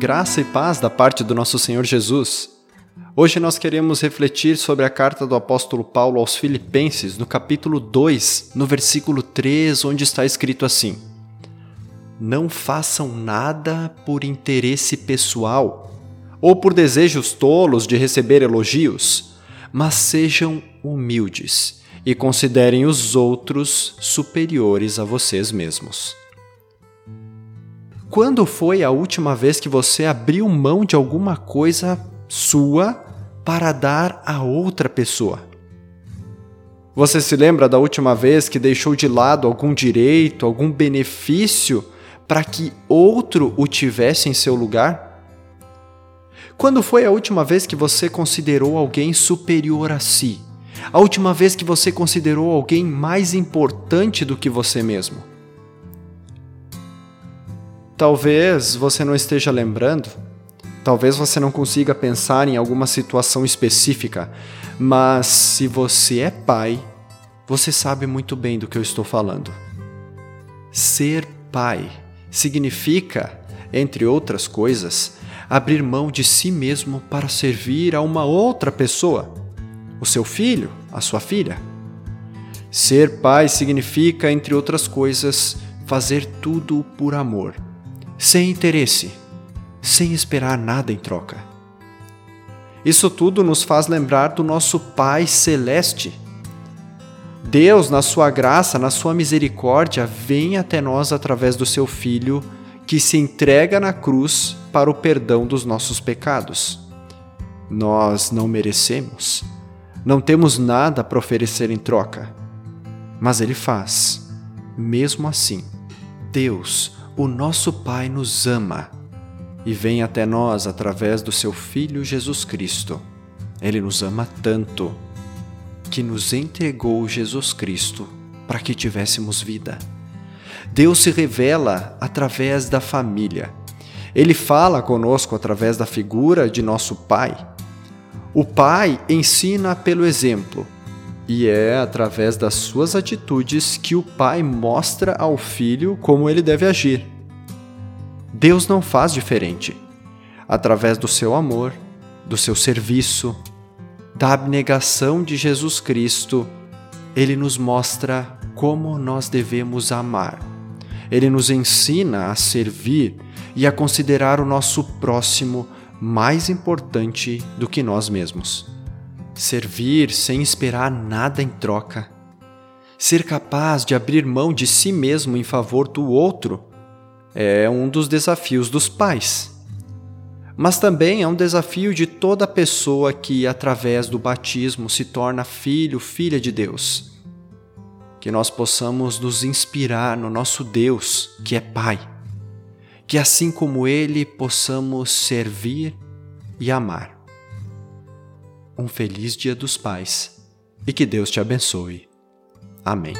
Graça e paz da parte do nosso Senhor Jesus. Hoje nós queremos refletir sobre a carta do apóstolo Paulo aos Filipenses, no capítulo 2, no versículo 3, onde está escrito assim: Não façam nada por interesse pessoal ou por desejos tolos de receber elogios, mas sejam humildes e considerem os outros superiores a vocês mesmos. Quando foi a última vez que você abriu mão de alguma coisa sua para dar a outra pessoa? Você se lembra da última vez que deixou de lado algum direito, algum benefício para que outro o tivesse em seu lugar? Quando foi a última vez que você considerou alguém superior a si? A última vez que você considerou alguém mais importante do que você mesmo? Talvez você não esteja lembrando, talvez você não consiga pensar em alguma situação específica, mas se você é pai, você sabe muito bem do que eu estou falando. Ser pai significa, entre outras coisas, abrir mão de si mesmo para servir a uma outra pessoa, o seu filho, a sua filha. Ser pai significa, entre outras coisas, fazer tudo por amor sem interesse, sem esperar nada em troca. Isso tudo nos faz lembrar do nosso Pai Celeste. Deus, na sua graça, na sua misericórdia, vem até nós através do seu Filho, que se entrega na cruz para o perdão dos nossos pecados. Nós não merecemos, não temos nada para oferecer em troca, mas Ele faz. Mesmo assim, Deus, o nosso Pai nos ama e vem até nós através do seu Filho Jesus Cristo. Ele nos ama tanto que nos entregou Jesus Cristo para que tivéssemos vida. Deus se revela através da família. Ele fala conosco através da figura de nosso Pai. O Pai ensina pelo exemplo e é através das suas atitudes que o pai mostra ao filho como ele deve agir. Deus não faz diferente. Através do seu amor, do seu serviço, da abnegação de Jesus Cristo, ele nos mostra como nós devemos amar. Ele nos ensina a servir e a considerar o nosso próximo mais importante do que nós mesmos servir sem esperar nada em troca, ser capaz de abrir mão de si mesmo em favor do outro é um dos desafios dos pais. Mas também é um desafio de toda pessoa que, através do batismo, se torna filho, filha de Deus. Que nós possamos nos inspirar no nosso Deus, que é Pai. Que assim como Ele, possamos servir e amar um feliz Dia dos Pais e que Deus te abençoe. Amém.